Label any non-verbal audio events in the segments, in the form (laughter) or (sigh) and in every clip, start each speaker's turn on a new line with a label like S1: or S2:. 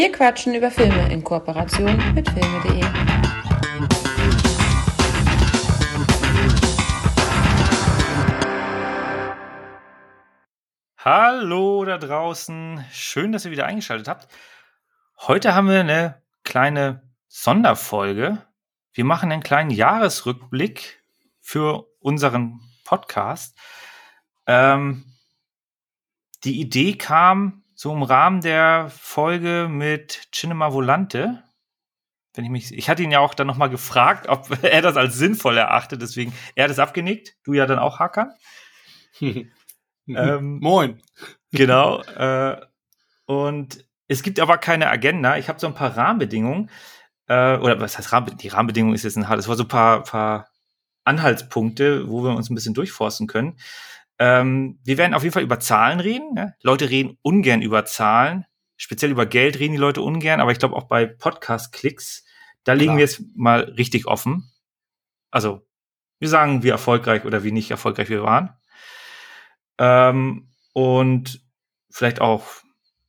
S1: Wir quatschen über Filme in Kooperation mit filme.de.
S2: Hallo da draußen, schön, dass ihr wieder eingeschaltet habt. Heute haben wir eine kleine Sonderfolge. Wir machen einen kleinen Jahresrückblick für unseren Podcast. Ähm, die Idee kam so im Rahmen der Folge mit Cinema Volante. Wenn ich mich, ich hatte ihn ja auch dann nochmal gefragt, ob (laughs) er das als sinnvoll erachtet, deswegen, er hat es abgenickt, du ja dann auch, Hakan. (laughs)
S3: ähm, Moin.
S2: Genau. Äh, und es gibt aber keine Agenda. Ich habe so ein paar Rahmenbedingungen. Äh, oder was heißt Rahmenbedingungen? Die Rahmenbedingung ist jetzt ein hartes Wort. So ein paar, paar Anhaltspunkte, wo wir uns ein bisschen durchforsten können. Ähm, wir werden auf jeden Fall über Zahlen reden. Ne? Leute reden ungern über Zahlen. Speziell über Geld reden die Leute ungern, aber ich glaube auch bei Podcast-Klicks, da legen wir es mal richtig offen. Also, wir sagen, wie erfolgreich oder wie nicht erfolgreich wir waren. Ähm, und vielleicht auch,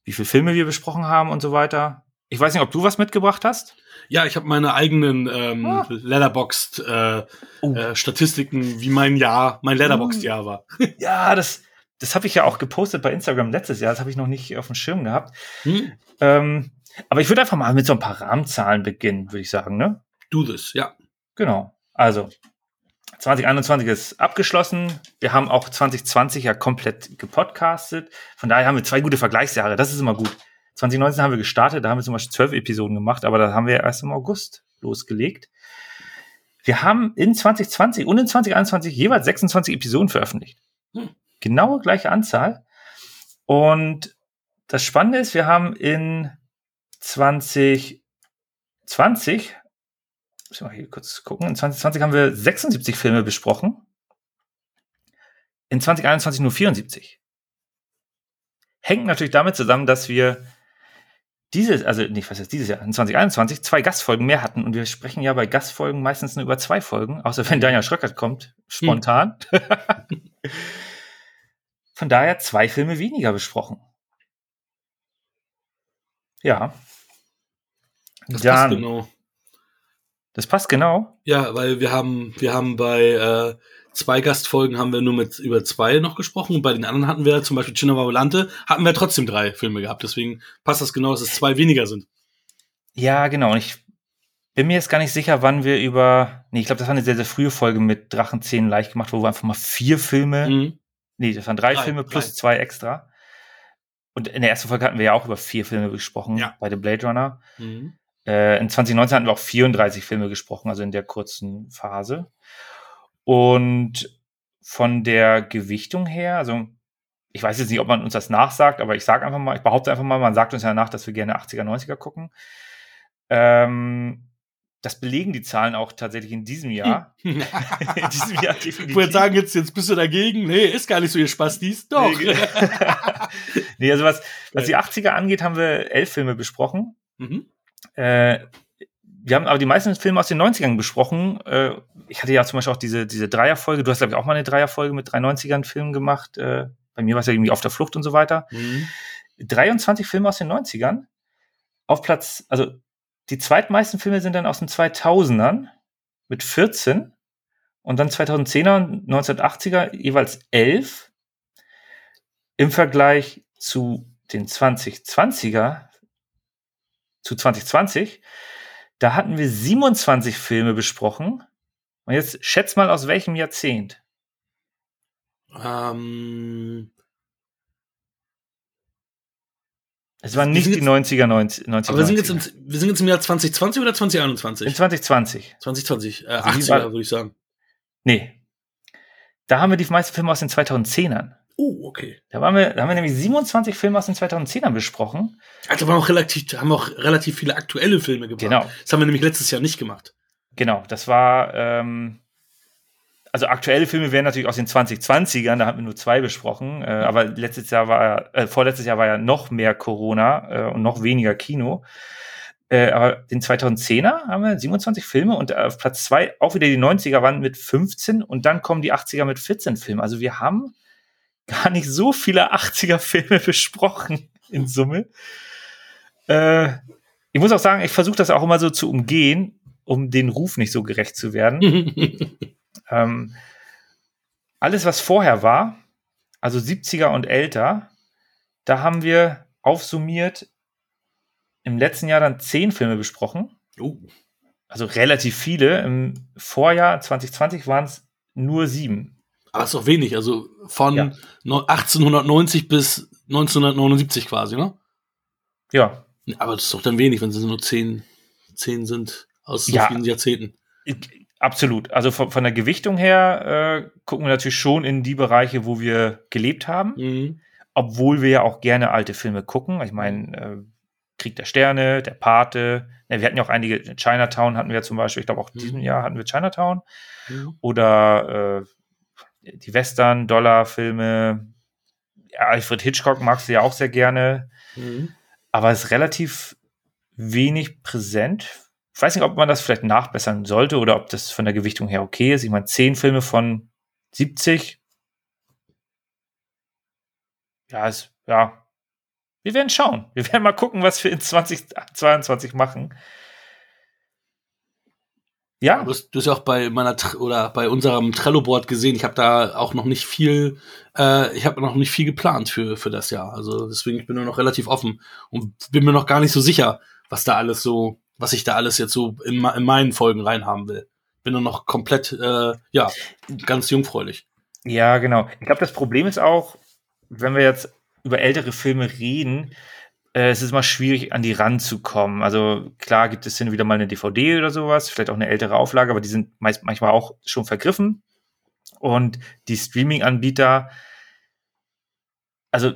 S2: wie viele Filme wir besprochen haben und so weiter. Ich weiß nicht, ob du was mitgebracht hast.
S3: Ja, ich habe meine eigenen ähm, ah. Letterboxd äh, oh. äh, Statistiken, wie mein Jahr, mein Letterboxd Jahr war. (laughs)
S2: ja, das das habe ich ja auch gepostet bei Instagram letztes Jahr. Das habe ich noch nicht auf dem Schirm gehabt. Hm. Ähm, aber ich würde einfach mal mit so ein paar Rahmenzahlen beginnen, würde ich sagen, ne?
S3: Do this, ja.
S2: Genau. Also 2021 ist abgeschlossen. Wir haben auch 2020 ja komplett gepodcastet. Von daher haben wir zwei gute Vergleichsjahre. Das ist immer gut. 2019 haben wir gestartet, da haben wir zum Beispiel zwölf Episoden gemacht, aber da haben wir erst im August losgelegt. Wir haben in 2020 und in 2021 jeweils 26 Episoden veröffentlicht. Hm. Genaue gleiche Anzahl. Und das Spannende ist, wir haben in 2020, muss ich mal hier kurz gucken, in 2020 haben wir 76 Filme besprochen. In 2021 nur 74. Hängt natürlich damit zusammen, dass wir dieses, also nicht, was jetzt dieses Jahr, in 2021 zwei Gastfolgen mehr hatten und wir sprechen ja bei Gastfolgen meistens nur über zwei Folgen, außer wenn Daniel Schröckert kommt, spontan. Hm. (laughs) Von daher zwei Filme weniger besprochen. Ja.
S3: Das Dann, passt genau.
S2: Das passt genau.
S3: Ja, weil wir haben, wir haben bei äh, zwei Gastfolgen haben wir nur mit über zwei noch gesprochen und bei den anderen hatten wir zum Beispiel Cinema Volante, hatten wir trotzdem drei Filme gehabt. Deswegen passt das genau, dass es zwei weniger sind.
S2: Ja, genau. Und ich bin mir jetzt gar nicht sicher, wann wir über. Nee, ich glaube, das war eine sehr, sehr frühe Folge mit Drachenzähnen leicht gemacht, wo wir einfach mal vier Filme. Mhm. Nee, das waren drei, drei Filme plus drei. zwei extra. Und in der ersten Folge hatten wir ja auch über vier Filme gesprochen ja. bei The Blade Runner. Mhm. Äh, in 2019 hatten wir auch 34 Filme gesprochen, also in der kurzen Phase. Und von der Gewichtung her, also ich weiß jetzt nicht, ob man uns das nachsagt, aber ich sage einfach mal, ich behaupte einfach mal, man sagt uns ja nach, dass wir gerne 80er, 90er gucken. Ähm, das belegen die Zahlen auch tatsächlich in diesem Jahr. (laughs) in
S3: diesem Jahr (laughs) definitiv. Ich würde sagen, jetzt, jetzt bist du dagegen. Nee, ist gar nicht so, ihr Spaß dies. Doch. Nee, (laughs)
S2: nee also was, was die 80er angeht, haben wir elf Filme besprochen. Mhm. Äh, wir haben aber die meisten Filme aus den 90ern besprochen. Äh, ich hatte ja zum Beispiel auch diese, diese Dreierfolge. Du hast, glaube ich, auch mal eine Dreierfolge mit drei 90ern Filmen gemacht. Äh, bei mir war es ja irgendwie auf der Flucht und so weiter. Mhm. 23 Filme aus den 90ern. Auf Platz, also die zweitmeisten Filme sind dann aus den 2000ern mit 14 und dann 2010er und 1980er jeweils 11. Im Vergleich zu den 2020er, zu 2020 da hatten wir 27 Filme besprochen. Und jetzt schätz mal aus welchem Jahrzehnt? Ähm, es waren nicht die 90er, 90, 90
S3: Aber wir sind, jetzt im, wir sind jetzt im Jahr 2020 oder 2021?
S2: In 2020.
S3: 2020, äh, 80er also würde ich sagen.
S2: Nee. Da haben wir die meisten Filme aus den 2010ern.
S3: Oh, okay.
S2: Da, waren wir, da haben wir nämlich 27 Filme aus den 2010ern besprochen.
S3: Also haben wir auch relativ, haben wir auch relativ viele aktuelle Filme gebracht. Genau. Das haben wir nämlich letztes Jahr nicht gemacht.
S2: Genau, das war, ähm, also aktuelle Filme wären natürlich aus den 2020ern, da haben wir nur zwei besprochen, äh, aber letztes Jahr war, äh, vorletztes Jahr war ja noch mehr Corona äh, und noch weniger Kino. Äh, aber den 2010er haben wir 27 Filme und auf Platz zwei auch wieder die 90er waren mit 15 und dann kommen die 80er mit 14 Filmen. Also wir haben gar nicht so viele 80er-Filme (laughs) besprochen in Summe. Äh, ich muss auch sagen, ich versuche das auch immer so zu umgehen, um den Ruf nicht so gerecht zu werden. (laughs) ähm, alles, was vorher war, also 70er und älter, da haben wir aufsummiert im letzten Jahr dann zehn Filme besprochen. Uh. Also relativ viele. Im Vorjahr 2020 waren es nur sieben.
S3: Aber ist doch wenig. Also von ja. 1890 bis 1979 quasi, ne?
S2: Ja.
S3: Aber das ist doch dann wenig, wenn es nur zehn, zehn sind aus so ja. vielen Jahrzehnten.
S2: Absolut. Also von, von der Gewichtung her äh, gucken wir natürlich schon in die Bereiche, wo wir gelebt haben. Mhm. Obwohl wir ja auch gerne alte Filme gucken. Ich meine, äh, Krieg der Sterne, der Pate. Ja, wir hatten ja auch einige, Chinatown hatten wir zum Beispiel, ich glaube auch in diesem mhm. Jahr hatten wir Chinatown. Mhm. Oder äh, die Western, Dollar-Filme. Ja, Alfred Hitchcock magst du ja auch sehr gerne. Mhm. Aber es ist relativ wenig präsent. Ich weiß nicht, ob man das vielleicht nachbessern sollte oder ob das von der Gewichtung her okay ist. Ich meine, zehn Filme von 70. Ja, ist, ja, wir werden schauen. Wir werden mal gucken, was wir in 2022 machen.
S3: Ja. Du hast, du hast ja auch bei meiner oder bei unserem Trello-Board gesehen, ich habe da auch noch nicht viel, äh, ich habe noch nicht viel geplant für, für das Jahr. Also deswegen ich bin nur noch relativ offen und bin mir noch gar nicht so sicher, was da alles so, was ich da alles jetzt so in, in meinen Folgen reinhaben will. Bin nur noch komplett, äh, ja, ganz jungfräulich.
S2: Ja, genau. Ich glaube, das Problem ist auch, wenn wir jetzt über ältere Filme reden, es ist immer schwierig, an die ranzukommen. Also klar gibt es hin wieder mal eine DVD oder sowas, vielleicht auch eine ältere Auflage, aber die sind meist, manchmal auch schon vergriffen. Und die Streaming-Anbieter, also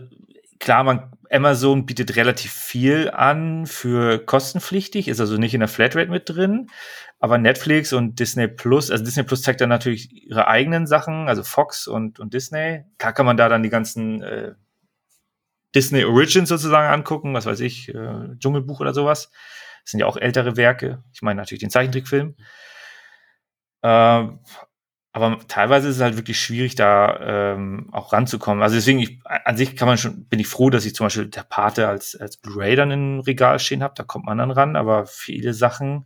S2: klar, man, Amazon bietet relativ viel an für kostenpflichtig, ist also nicht in der Flatrate mit drin. Aber Netflix und Disney Plus, also Disney Plus zeigt dann natürlich ihre eigenen Sachen, also Fox und, und Disney. Klar kann man da dann die ganzen äh, Disney Origins sozusagen angucken, was weiß ich, äh, Dschungelbuch oder sowas. Das sind ja auch ältere Werke. Ich meine natürlich den Zeichentrickfilm. Äh, aber teilweise ist es halt wirklich schwierig, da ähm, auch ranzukommen. Also deswegen, ich, an sich kann man schon, bin ich froh, dass ich zum Beispiel der Pate als, als Blu-ray dann im Regal stehen habe. Da kommt man dann ran, aber viele Sachen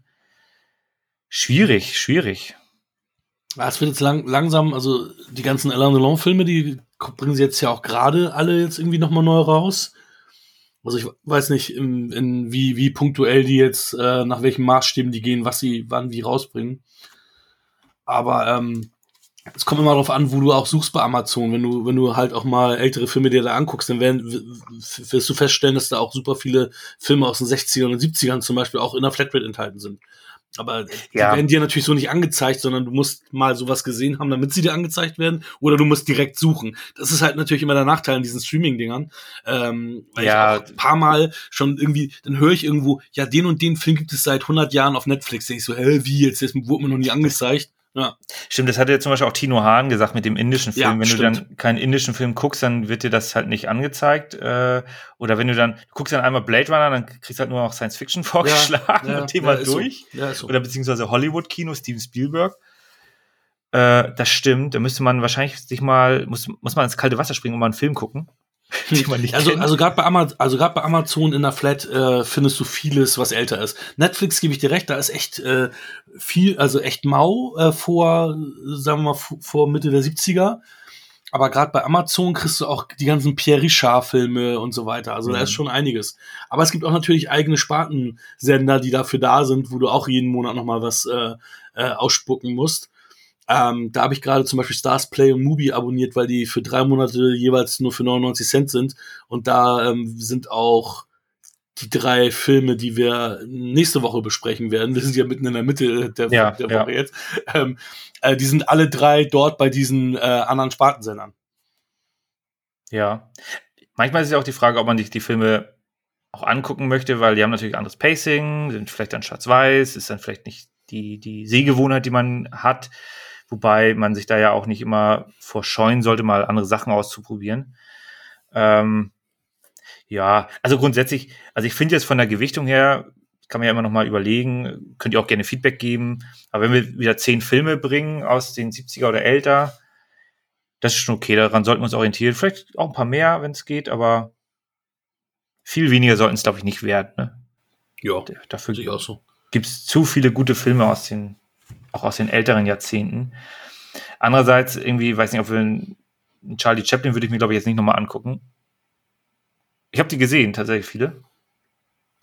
S2: schwierig, schwierig.
S3: Es wird jetzt lang, langsam, also die ganzen Alain Delon-Filme, die bringen sie jetzt ja auch gerade alle jetzt irgendwie nochmal neu raus. Also ich weiß nicht, in, in wie, wie punktuell die jetzt, äh, nach welchen Maßstäben die gehen, was sie wann wie rausbringen. Aber ähm, es kommt immer darauf an, wo du auch suchst bei Amazon. Wenn du, wenn du halt auch mal ältere Filme dir da anguckst, dann werden, wirst du feststellen, dass da auch super viele Filme aus den 60ern und 70ern zum Beispiel auch in der Flatrate enthalten sind. Aber die ja. werden dir natürlich so nicht angezeigt, sondern du musst mal sowas gesehen haben, damit sie dir angezeigt werden, oder du musst direkt suchen. Das ist halt natürlich immer der Nachteil an diesen Streaming-Dingern. Ähm, weil ja. ich auch ein paar Mal schon irgendwie, dann höre ich irgendwo, ja, den und den Film gibt es seit 100 Jahren auf Netflix. Denke ich so, hä, wie jetzt? Das wurde mir noch nie angezeigt. Ja.
S2: Stimmt, das hat ja zum Beispiel auch Tino Hahn gesagt mit dem indischen Film. Ja, wenn stimmt. du dann keinen indischen Film guckst, dann wird dir das halt nicht angezeigt. Äh, oder wenn du dann, du guckst dann einmal Blade Runner, dann kriegst du halt nur noch Science Fiction (laughs) vorgeschlagen ja, und Thema durch. So. So. Oder beziehungsweise Hollywood-Kino, Steven Spielberg. Äh, das stimmt. Da müsste man wahrscheinlich sich mal, muss, muss man ins kalte Wasser springen und mal einen Film gucken. (laughs)
S3: die man nicht also, kennt. Also gerade bei, Amazon, also bei Amazon in der Flat äh, findest du vieles, was älter ist. Netflix gebe ich dir recht, da ist echt äh, viel, also echt mau äh, vor, sagen wir mal, vor Mitte der 70er. Aber gerade bei Amazon kriegst du auch die ganzen Pierre Richard-Filme und so weiter. Also mhm. da ist schon einiges. Aber es gibt auch natürlich eigene Spartensender, die dafür da sind, wo du auch jeden Monat nochmal was äh, äh, ausspucken musst. Ähm, da habe ich gerade zum Beispiel Stars Play und Mubi abonniert, weil die für drei Monate jeweils nur für 99 Cent sind. Und da ähm, sind auch die drei Filme, die wir nächste Woche besprechen werden. Wir sind ja mitten in der Mitte der, ja, der Woche ja. jetzt. Ähm, äh, die sind alle drei dort bei diesen äh, anderen Spartensendern.
S2: Ja. Manchmal ist es ja auch die Frage, ob man sich die Filme auch angucken möchte, weil die haben natürlich anderes Pacing, sind vielleicht dann schwarz-weiß, ist dann vielleicht nicht die, die Sehgewohnheit, die man hat. Wobei man sich da ja auch nicht immer vorscheuen sollte, mal andere Sachen auszuprobieren. Ähm, ja, also grundsätzlich, also ich finde jetzt von der Gewichtung her, kann man ja immer noch mal überlegen, könnt ihr auch gerne Feedback geben. Aber wenn wir wieder zehn Filme bringen aus den 70er oder älter, das ist schon okay, daran sollten wir uns orientieren. Vielleicht auch ein paar mehr, wenn es geht, aber viel weniger sollten es, glaube ich, nicht werden. Ne?
S3: Ja,
S2: dafür
S3: sehe ich auch so.
S2: Gibt es zu viele gute Filme aus den, auch aus den älteren Jahrzehnten. Andererseits, irgendwie, weiß nicht, ob wir einen Charlie Chaplin würde ich mir, glaube ich, jetzt nicht nochmal angucken. Ich habe die gesehen, tatsächlich viele.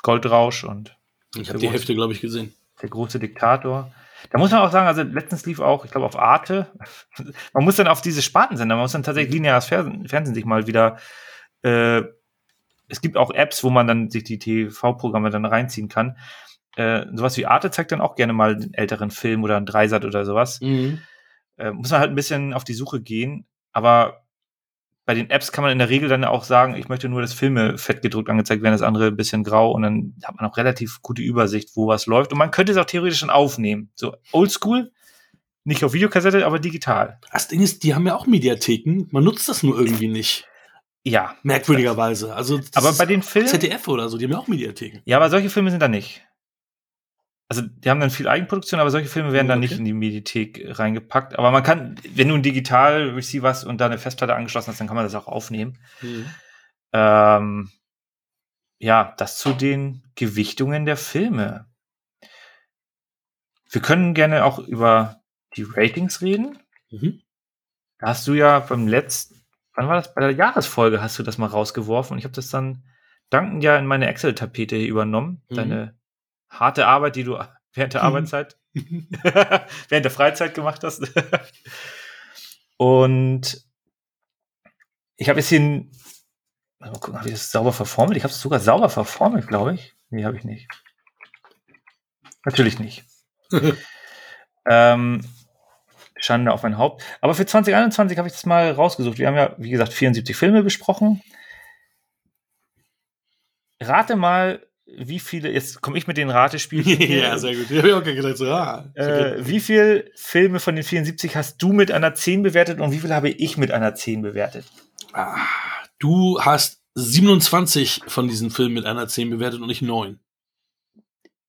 S2: Goldrausch und.
S3: Ich habe die Hälfte, glaube ich, gesehen.
S2: Der große Diktator. Da muss man auch sagen, also letztens lief auch, ich glaube, auf Arte. (laughs) man muss dann auf diese Spartensender, man muss dann tatsächlich lineares Fernsehen, Fernsehen sich mal wieder. Äh, es gibt auch Apps, wo man dann sich die TV-Programme dann reinziehen kann. Äh, sowas wie Arte zeigt dann auch gerne mal einen älteren Film oder einen Dreisat oder sowas. Mhm. Äh, muss man halt ein bisschen auf die Suche gehen. Aber bei den Apps kann man in der Regel dann auch sagen, ich möchte nur, dass Filme fett gedrückt angezeigt werden, das andere ein bisschen grau und dann hat man auch relativ gute Übersicht, wo was läuft. Und man könnte es auch theoretisch schon aufnehmen. So oldschool, nicht auf Videokassette, aber digital.
S3: Das Ding ist, die haben ja auch Mediatheken. Man nutzt das nur irgendwie nicht.
S2: Ja.
S3: Merkwürdigerweise. Also,
S2: aber bei den Filmen.
S3: ZDF oder so, die haben ja auch Mediatheken.
S2: Ja, aber solche Filme sind da nicht also die haben dann viel Eigenproduktion, aber solche Filme werden dann okay. nicht in die Medithek reingepackt. Aber man kann, wenn du ein Digital-Receiver hast und da eine Festplatte angeschlossen hast, dann kann man das auch aufnehmen. Mhm. Ähm, ja, das zu den Gewichtungen der Filme. Wir können gerne auch über die Ratings reden. Mhm. Da hast du ja beim letzten, wann war das? Bei der Jahresfolge hast du das mal rausgeworfen und ich habe das dann dankend ja in meine Excel-Tapete übernommen. Mhm. Deine harte Arbeit, die du (laughs) während der mhm. Arbeitszeit, (laughs) während der Freizeit gemacht hast. (laughs) Und ich habe jetzt hier ein, mal gucken, habe ich das sauber verformelt? Ich habe es sogar sauber verformelt, glaube ich. Nee, habe ich nicht. Natürlich nicht. ähm, Schande auf mein Haupt. Aber für 2021 habe ich das mal rausgesucht. Wir haben ja, wie gesagt, 74 Filme besprochen. Rate mal, wie viele, jetzt komme ich mit den Ratespielen. (laughs)
S3: ja, sehr gut. Ich habe auch gedacht, so,
S2: ah, äh, wie viele Filme von den 74 hast du mit einer 10 bewertet und wie viele habe ich mit einer 10 bewertet?
S3: Ah, du hast 27 von diesen Filmen mit einer 10 bewertet und nicht 9.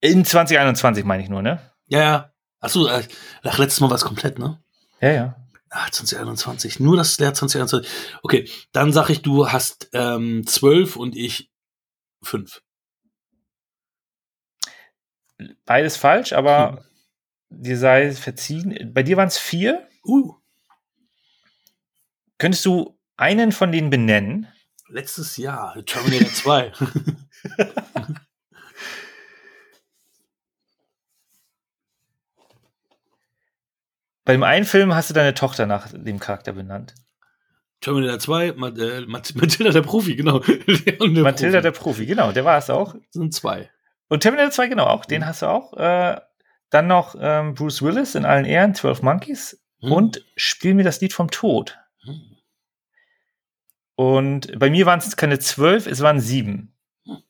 S2: In 2021 meine ich nur, ne?
S3: Ja, ja. Achso, äh, ach, letztes Mal war es komplett, ne?
S2: Ja, ja.
S3: Ah, 2021. Nur das Jahr 2021. Okay, dann sag ich, du hast ähm, 12 und ich 5
S2: beides falsch, aber hm. dir sei verziehen. Bei dir waren es vier.
S3: Uh.
S2: Könntest du einen von denen benennen?
S3: Letztes Jahr, Terminator 2. (laughs) (laughs)
S2: Bei dem einen Film hast du deine Tochter nach dem Charakter benannt.
S3: Terminator 2, äh, Matilda der Profi, genau. (laughs)
S2: Der Matilda Profi. der Profi, genau, der war es auch. Das
S3: sind zwei.
S2: Und Terminator 2, genau, auch den mhm. hast du auch. Äh, dann noch ähm, Bruce Willis in allen Ehren, 12 Monkeys mhm. und Spiel mir das Lied vom Tod. Mhm. Und bei mir waren es keine 12, es waren sieben. Mhm.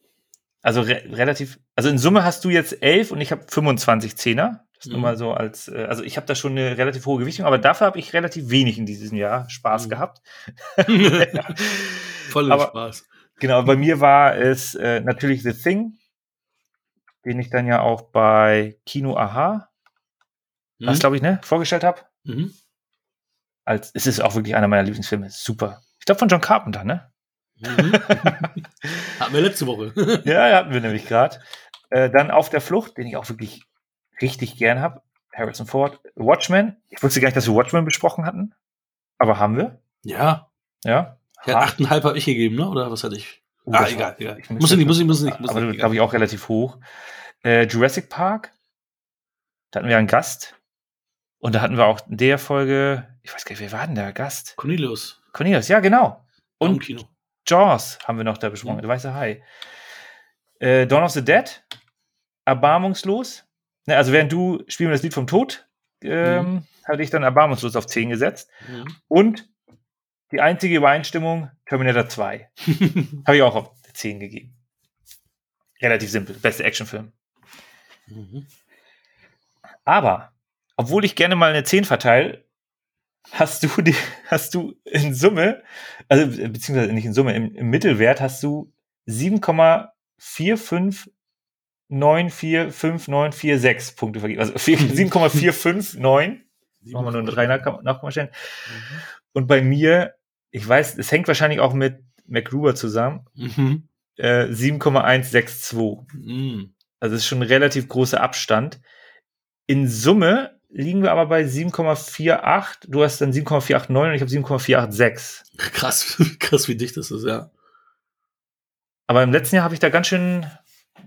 S2: Also re relativ, also in Summe hast du jetzt 11 und ich habe 25 Zehner. Das ist nur mhm. mal so als, äh, also ich habe da schon eine relativ hohe Gewichtung, aber dafür habe ich relativ wenig in diesem Jahr Spaß mhm. gehabt. (laughs)
S3: Voller Spaß.
S2: Genau, bei mir war es äh, natürlich The Thing, den ich dann ja auch bei Kino Aha, mhm. was glaube ich, ne, vorgestellt habe. Mhm. Als, es ist auch wirklich einer meiner Lieblingsfilme. Super. Ich glaube von John Carpenter, ne?
S3: Mhm. (laughs) hatten wir letzte Woche.
S2: ja, hatten wir nämlich gerade. Äh, dann Auf der Flucht, den ich auch wirklich richtig gern habe. Harrison Ford. Watchmen. Ich wusste gar nicht, dass wir Watchmen besprochen hatten. Aber haben wir.
S3: Ja.
S2: Ja.
S3: Ja, achteinhalb habe ich gegeben, ne? Oder was hatte ich?
S2: Uh, ah, egal, egal. Ich muss, nicht, muss nicht, muss nicht. Muss aber glaube ich auch relativ hoch. Äh, Jurassic Park, da hatten wir einen Gast. Und da hatten wir auch in der Folge, ich weiß gar nicht, wer war denn der Gast?
S3: Cornelius.
S2: Cornelius, ja, genau. Und Kino. Jaws haben wir noch da besprochen, mhm. der weiße Hai. Äh, Dawn of the Dead, erbarmungslos. Ne, also während du spielen das Lied vom Tod, ähm, mhm. hatte ich dann erbarmungslos auf 10 gesetzt. Mhm. Und die einzige Übereinstimmung, Terminator 2. (laughs) Habe ich auch auf 10 gegeben. Relativ simpel. Beste Actionfilm. Mhm. Aber, obwohl ich gerne mal eine 10 verteile, hast du die, (laughs) hast du in Summe, also beziehungsweise nicht in Summe, im, im Mittelwert hast du 7,45945946 Punkte vergeben. Also 7,459. (laughs) Machen wir nur 3 Nachkommastellen. Mhm. Und bei mir, ich weiß, es hängt wahrscheinlich auch mit MacGruber zusammen. Mhm. 7,162. Mhm. Also es ist schon ein relativ großer Abstand. In Summe liegen wir aber bei 7,48. Du hast dann 7,489 und ich habe 7,486.
S3: Krass, (laughs) krass, wie dicht das ist, ja.
S2: Aber im letzten Jahr habe ich da ganz schön,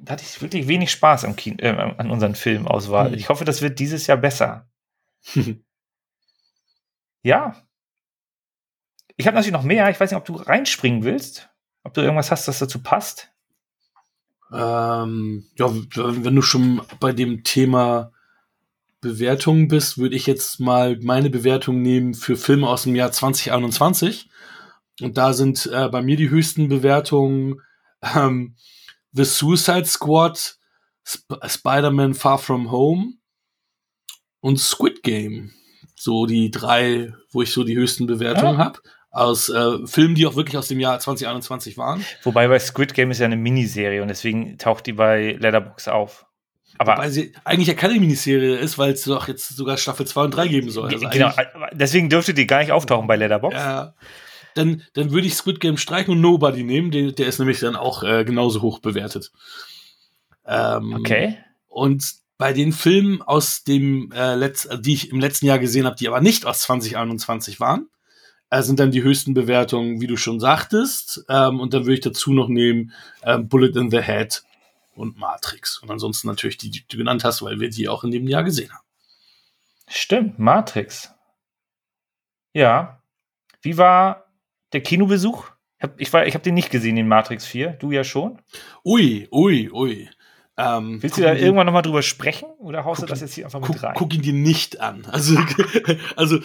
S2: da hatte ich wirklich wenig Spaß am Kino, äh, an unseren Filmauswahl. Hm. Ich hoffe, das wird dieses Jahr besser. (laughs) ja. Ich habe natürlich noch mehr. Ich weiß nicht, ob du reinspringen willst. Ob du irgendwas hast, das dazu passt.
S3: Ähm, ja, wenn du schon bei dem Thema Bewertungen bist, würde ich jetzt mal meine Bewertung nehmen für Filme aus dem Jahr 2021. Und da sind äh, bei mir die höchsten Bewertungen ähm, The Suicide Squad, Sp Spider-Man Far From Home und Squid Game. So die drei, wo ich so die höchsten Bewertungen ja. habe aus äh, Filmen, die auch wirklich aus dem Jahr 2021 waren.
S2: Wobei bei Squid Game ist ja eine Miniserie und deswegen taucht die bei Letterbox auf.
S3: Aber Wobei sie eigentlich ja keine Miniserie ist, weil es doch jetzt sogar Staffel 2 und 3 geben soll.
S2: Also genau, deswegen dürfte die gar nicht auftauchen bei Letterbox.
S3: Ja. Dann, dann würde ich Squid Game streichen und Nobody nehmen. Der, der ist nämlich dann auch äh, genauso hoch bewertet.
S2: Ähm, okay.
S3: Und bei den Filmen aus dem äh, Letz die ich im letzten Jahr gesehen habe, die aber nicht aus 2021 waren, äh, sind dann die höchsten Bewertungen, wie du schon sagtest. Ähm, und dann würde ich dazu noch nehmen ähm, Bullet in the Head und Matrix. Und ansonsten natürlich die, die du genannt hast, weil wir die auch in dem Jahr gesehen haben.
S2: Stimmt, Matrix. Ja. Wie war der Kinobesuch? Ich, ich habe den nicht gesehen, den Matrix 4. Du ja schon.
S3: Ui, ui, ui. Ähm,
S2: Willst du da irgendwann nochmal drüber sprechen oder haust du das jetzt hier einfach
S3: mit guck,
S2: rein?
S3: Guck ihn dir nicht an. Also, (laughs) also,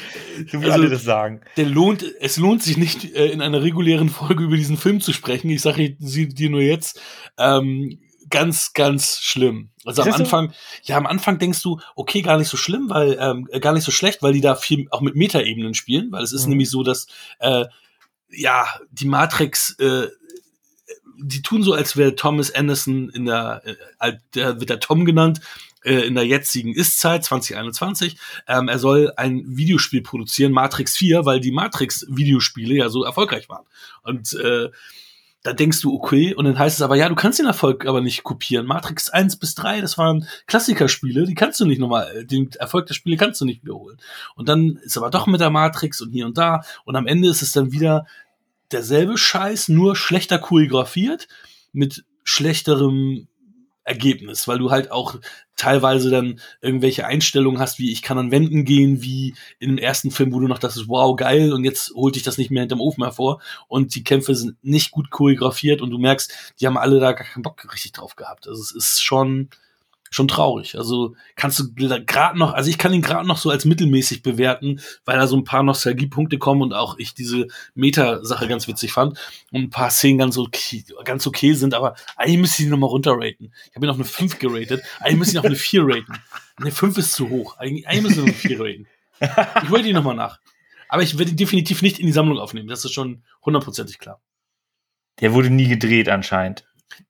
S2: du also, alle das sagen.
S3: Der lohnt, es lohnt sich nicht, äh, in einer regulären Folge über diesen Film zu sprechen. Ich sage dir nur jetzt, ähm, ganz, ganz schlimm. Also am Anfang, so? ja, am Anfang denkst du, okay, gar nicht so schlimm, weil, ähm, gar nicht so schlecht, weil die da viel auch mit Metaebenen spielen, weil es ist mhm. nämlich so, dass, äh, ja, die Matrix, äh, die tun so, als wäre Thomas Anderson in der, äh, der wird der Tom genannt, äh, in der jetzigen Ist-Zeit 2021. Ähm, er soll ein Videospiel produzieren, Matrix 4, weil die Matrix-Videospiele ja so erfolgreich waren. Und äh, da denkst du, okay, und dann heißt es aber, ja, du kannst den Erfolg aber nicht kopieren. Matrix 1 bis 3, das waren Klassikerspiele, die kannst du nicht nochmal, den Erfolg der Spiele kannst du nicht wiederholen. Und dann ist aber doch mit der Matrix und hier und da, und am Ende ist es dann wieder derselbe Scheiß, nur schlechter choreografiert, mit schlechterem Ergebnis, weil du halt auch teilweise dann irgendwelche Einstellungen hast, wie ich kann an Wänden gehen, wie in dem ersten Film, wo du noch das ist, wow, geil, und jetzt holt dich das nicht mehr hinterm Ofen hervor und die Kämpfe sind nicht gut choreografiert und du merkst, die haben alle da gar keinen Bock richtig drauf gehabt. Also es ist schon, schon traurig. Also kannst du gerade noch, also ich kann ihn gerade noch so als mittelmäßig bewerten, weil da so ein paar Nostalgiepunkte kommen und auch ich diese Meta-Sache ganz witzig fand und ein paar Szenen ganz okay, ganz okay sind, aber eigentlich müsste ich ihn nochmal runterraten. Ich habe ihn auf eine 5 geratet, eigentlich müsste ich ihn auf eine 4 raten. Eine 5 ist zu hoch, eigentlich, eigentlich müsste ich eine 4 raten. Ich wollte ihn nochmal nach. Aber ich werde ihn definitiv nicht in die Sammlung aufnehmen, das ist schon hundertprozentig klar.
S2: Der wurde nie gedreht anscheinend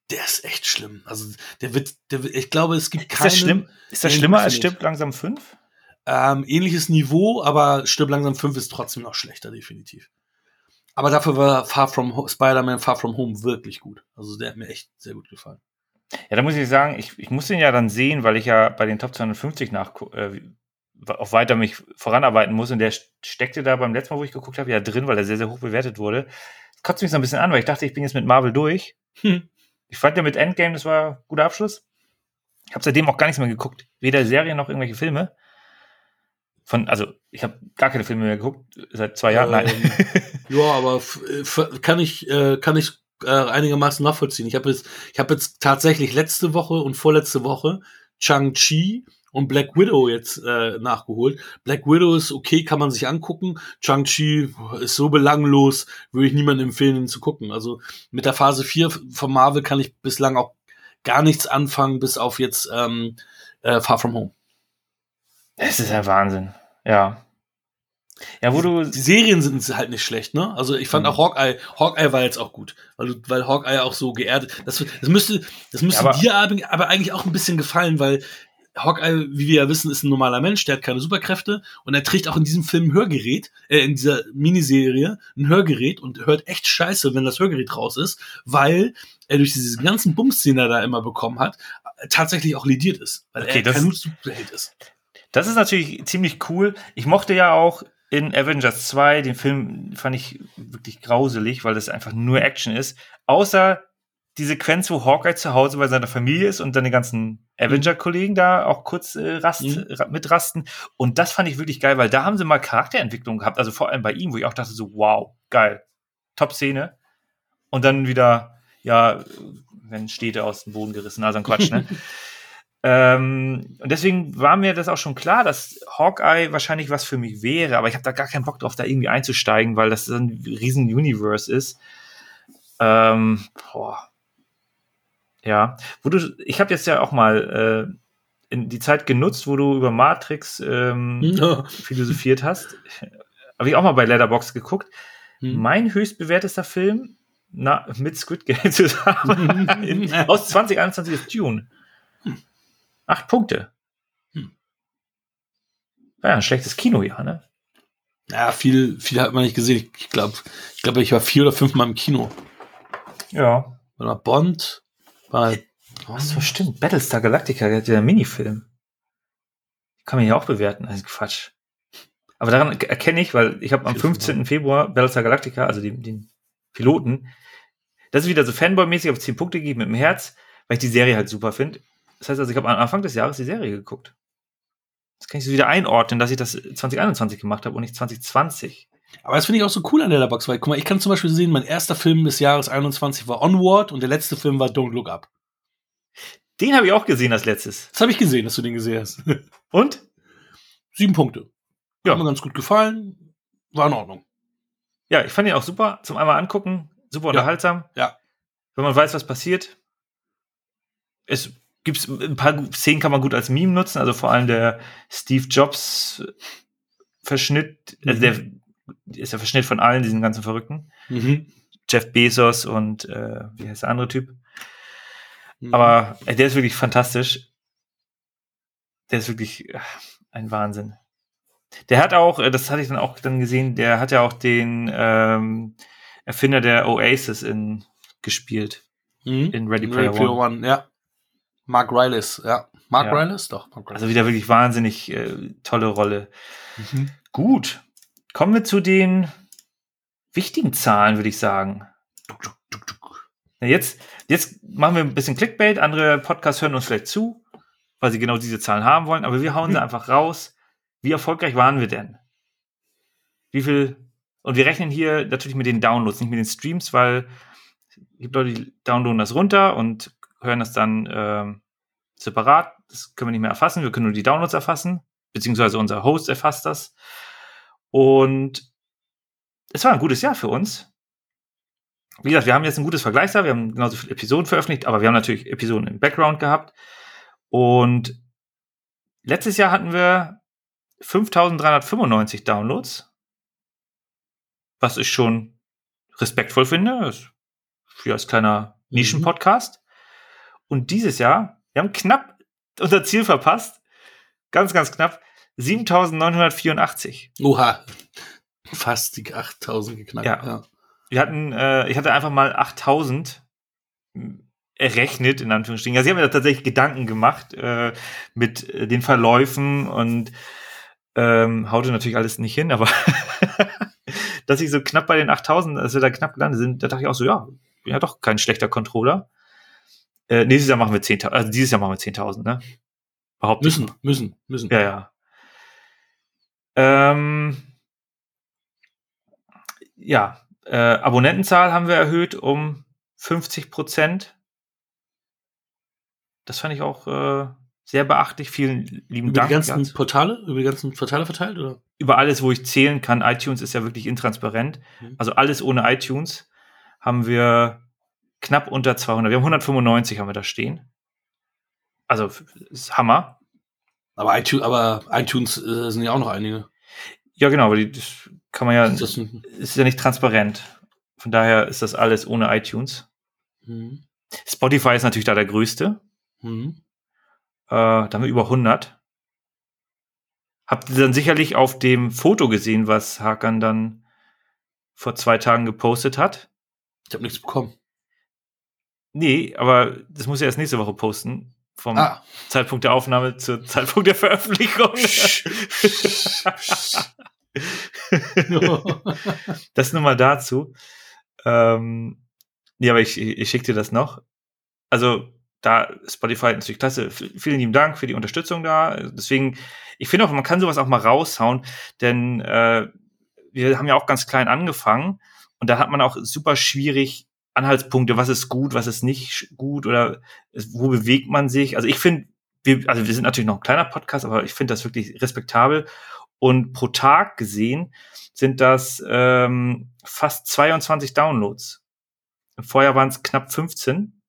S3: der ist echt schlimm. Also der wird, der wird, ich glaube, es gibt keine.
S2: Ist das, schlimm? Ist das schlimmer als Stirb langsam 5?
S3: Ähm, ähnliches Niveau, aber Stirb langsam 5 ist trotzdem noch schlechter, definitiv. Aber dafür war Far From Spider-Man Far From Home wirklich gut. Also der hat mir echt sehr gut gefallen.
S2: Ja, da muss ich sagen, ich, ich muss den ja dann sehen, weil ich ja bei den Top 250 nach äh, auch weiter mich voranarbeiten muss. Und der steckte da beim letzten Mal, wo ich geguckt habe, ja drin, weil er sehr, sehr hoch bewertet wurde. Das kotzt mich so ein bisschen an, weil ich dachte, ich bin jetzt mit Marvel durch. Hm. Ich fand ja mit Endgame, das war ein guter Abschluss. Ich habe seitdem auch gar nichts mehr geguckt. Weder Serien noch irgendwelche Filme. Von, also, ich habe gar keine Filme mehr geguckt, seit zwei Jahren. Ähm, nein. (laughs)
S3: ja, aber kann ich, äh, kann ich äh, einigermaßen nachvollziehen. Ich habe jetzt, ich habe jetzt tatsächlich letzte Woche und vorletzte Woche Chang-Chi und Black Widow jetzt äh, nachgeholt. Black Widow ist okay, kann man sich angucken. Chang-Chi ist so belanglos, würde ich niemandem empfehlen, ihn zu gucken. Also mit der Phase 4 von Marvel kann ich bislang auch gar nichts anfangen, bis auf jetzt ähm, äh, Far From Home.
S2: Das ist ja Wahnsinn. Ja.
S3: Ja, wo du. Die Serien sind halt nicht schlecht, ne? Also ich fand mhm. auch Hawkeye, Hawkeye war jetzt auch gut, weil weil Hawkeye auch so geerdet. Das, das müsste, das müsste ja, aber, dir aber eigentlich auch ein bisschen gefallen, weil Hawkeye, wie wir ja wissen, ist ein normaler Mensch, der hat keine Superkräfte und er trägt auch in diesem Film ein Hörgerät, äh, in dieser Miniserie ein Hörgerät und hört echt scheiße, wenn das Hörgerät raus ist, weil er durch diese ganzen Bums, den er da immer bekommen hat, tatsächlich auch lidiert ist, weil
S2: Okay,
S3: er kein Superheld ist.
S2: Das ist natürlich ziemlich cool. Ich mochte ja auch in Avengers 2, den Film fand ich wirklich grauselig, weil das einfach nur Action ist. Außer die Sequenz, wo Hawkeye zu Hause bei seiner Familie ist und seine ganzen Avenger-Kollegen da auch kurz äh, rast,
S3: Mhm.
S2: ra- mitrasten. Und das fand ich wirklich geil, weil da haben sie mal Charakterentwicklung gehabt. Also vor allem bei ihm, wo ich auch dachte so, wow, geil. Top-Szene. Und dann wieder, ja, wenn Städte aus dem Boden gerissen, also ein Quatsch, ne? (laughs) Ähm, und deswegen war mir das auch schon klar, dass Hawkeye wahrscheinlich was für mich wäre, aber ich habe da gar keinen Bock drauf, da irgendwie einzusteigen, weil das ein riesen Universe ist. Ähm, boah. Ja, wo du, ich habe jetzt ja auch mal äh, in die Zeit genutzt, wo du über Matrix ähm,
S3: Ja.
S2: philosophiert hast. (laughs) Habe ich auch mal bei Letterbox geguckt.
S3: Hm.
S2: Mein höchstbewertester Film na, mit Squid Game (laughs) zusammen in, (laughs) aus 2021 ist Dune. Acht Punkte.
S3: Hm.
S2: Ja, ein schlechtes Kinojahr, ne?
S3: Ja, viel, viel hat man nicht gesehen. Ich glaube, ich, glaub, ich war vier oder fünf Mal im Kino.
S2: Ja.
S3: War mal Bond, war
S2: Ach so, stimmt. Battlestar Galactica, der Minifilm. Kann man ja auch bewerten. Also Quatsch. Aber daran erkenne ich, weil ich habe am 15. Februar Battlestar Galactica, also den, den Piloten, das ist wieder so Fanboy-mäßig auf 10 Punkte gegeben mit dem Herz, weil ich die Serie halt super finde. Das heißt also, ich habe am Anfang des Jahres die Serie geguckt. Das kann ich so wieder einordnen, dass ich das 2021 gemacht habe und nicht 2020.
S3: Aber das finde ich auch so cool an der Box, weil guck mal, ich kann zum Beispiel sehen, mein erster Film des Jahres 21 war Onward und der letzte Film war Don't Look Up.
S2: Den habe ich auch gesehen als letztes.
S3: Das habe ich gesehen, dass du den gesehen hast. (laughs)
S2: Und?
S3: Sieben Punkte.
S2: Ja.
S3: Hat mir ganz gut gefallen. War in Ordnung.
S2: Ja, ich fand ihn auch super zum einmal angucken. Super unterhaltsam.
S3: Ja.
S2: Wenn man weiß, was passiert. Es gibt ein paar Szenen, kann man gut als Meme nutzen. Also vor allem der Steve Jobs Verschnitt, also der ist der Verschnitt von allen diesen ganzen Verrückten.
S3: Mhm.
S2: Jeff Bezos und äh, wie heißt der andere Typ?
S3: Mhm.
S2: Aber äh, der ist wirklich fantastisch. Der ist wirklich äh, ein Wahnsinn. Der hat auch, äh, das hatte ich dann auch dann gesehen, der hat ja auch den ähm, Erfinder der Oasis in, gespielt
S3: Mhm.
S2: in Ready Player
S3: Ready Player
S2: One.
S3: One. ja. Mark Rylis, ja. Mark
S2: Ja.
S3: Rylis? Doch, Mark
S2: Also wieder wirklich wahnsinnig äh, tolle Rolle.
S3: Mhm.
S2: Gut. Kommen wir zu den wichtigen Zahlen, würde ich sagen. Na, Jetzt, jetzt machen wir ein bisschen Clickbait. Andere Podcasts hören uns vielleicht zu, weil sie genau diese Zahlen haben wollen. Aber wir hauen sie einfach raus. Wie erfolgreich waren wir denn? Wie viel? Und wir rechnen hier natürlich mit den Downloads, nicht mit den Streams, weil es gibt Leute, die downloaden das runter und hören das dann ähm, separat. Das können wir nicht mehr erfassen. Wir können nur die Downloads erfassen, beziehungsweise unser Host erfasst das. Und es war ein gutes Jahr für uns. Wie gesagt, wir haben jetzt ein gutes Vergleichsjahr. Wir haben genauso viele Episoden veröffentlicht, aber wir haben natürlich Episoden im Background gehabt. Und letztes Jahr hatten wir 5395 Downloads, was ich schon respektvoll finde. Das ist für als kleiner Nischen-Podcast. Und dieses Jahr, wir haben knapp unser Ziel verpasst. Ganz, ganz knapp. 7984.
S3: Oha. Fast die 8000 geknackt.
S2: Ja. Wir hatten, äh, ich hatte einfach mal 8000 errechnet, in Anführungsstrichen. Also, ich habe mir da tatsächlich Gedanken gemacht äh, mit äh, den Verläufen und ähm, haute natürlich alles nicht hin, aber (laughs) dass ich so knapp bei den 8000, dass wir da knapp gelandet sind, da dachte ich auch so, ja, bin ja doch kein schlechter Controller. Äh, nächstes Jahr machen wir 10.000, also dieses Jahr machen wir 10.000, ne? Behaupte ich
S3: Müssen, müssen, müssen.
S2: ja, ja. Ähm, ja, äh, Abonnentenzahl haben wir erhöht um 50 Prozent. Das fand ich auch äh, sehr beachtlich. Vielen lieben
S3: Über
S2: Dank.
S3: die ganzen Portale, über die ganzen Portale verteilt, oder?
S2: über alles, wo ich zählen kann. iTunes ist ja wirklich intransparent.
S3: Mhm.
S2: Also alles ohne iTunes haben wir knapp unter 200. Wir haben 195 haben wir da stehen. Also ist Hammer.
S3: Aber iTunes, aber iTunes äh, sind ja auch noch einige.
S2: Ja, genau, aber die, das kann man ja
S3: Ist das ein,
S2: ist ja nicht transparent. Von daher ist das alles ohne iTunes.
S3: mhm.
S2: Spotify ist natürlich da der größte.
S3: Mhm.
S2: Äh, da haben wir über 100. Habt ihr dann sicherlich auf dem Foto gesehen, was Hakan dann vor zwei Tagen gepostet hat?
S3: Ich habe nichts bekommen.
S2: Nee, aber das muss er erst nächste Woche posten. Vom ah. Zeitpunkt der Aufnahme zum Zeitpunkt der Veröffentlichung. (laughs) das nur mal dazu. Ähm, ja, aber ich, ich schicke dir das noch. Also, da Spotify natürlich klasse. Vielen lieben Dank für die Unterstützung da. Deswegen, ich finde auch, man kann sowas auch mal raushauen, denn äh, wir haben ja auch ganz klein angefangen und da hat man auch super schwierig Anhaltspunkte, was ist gut, was ist nicht gut oder wo bewegt man sich. Also ich finde, wir, also wir sind natürlich noch ein kleiner Podcast, aber ich finde das wirklich respektabel. Und pro Tag gesehen sind das ähm, fast 22 Downloads. Vorher waren es knapp 15.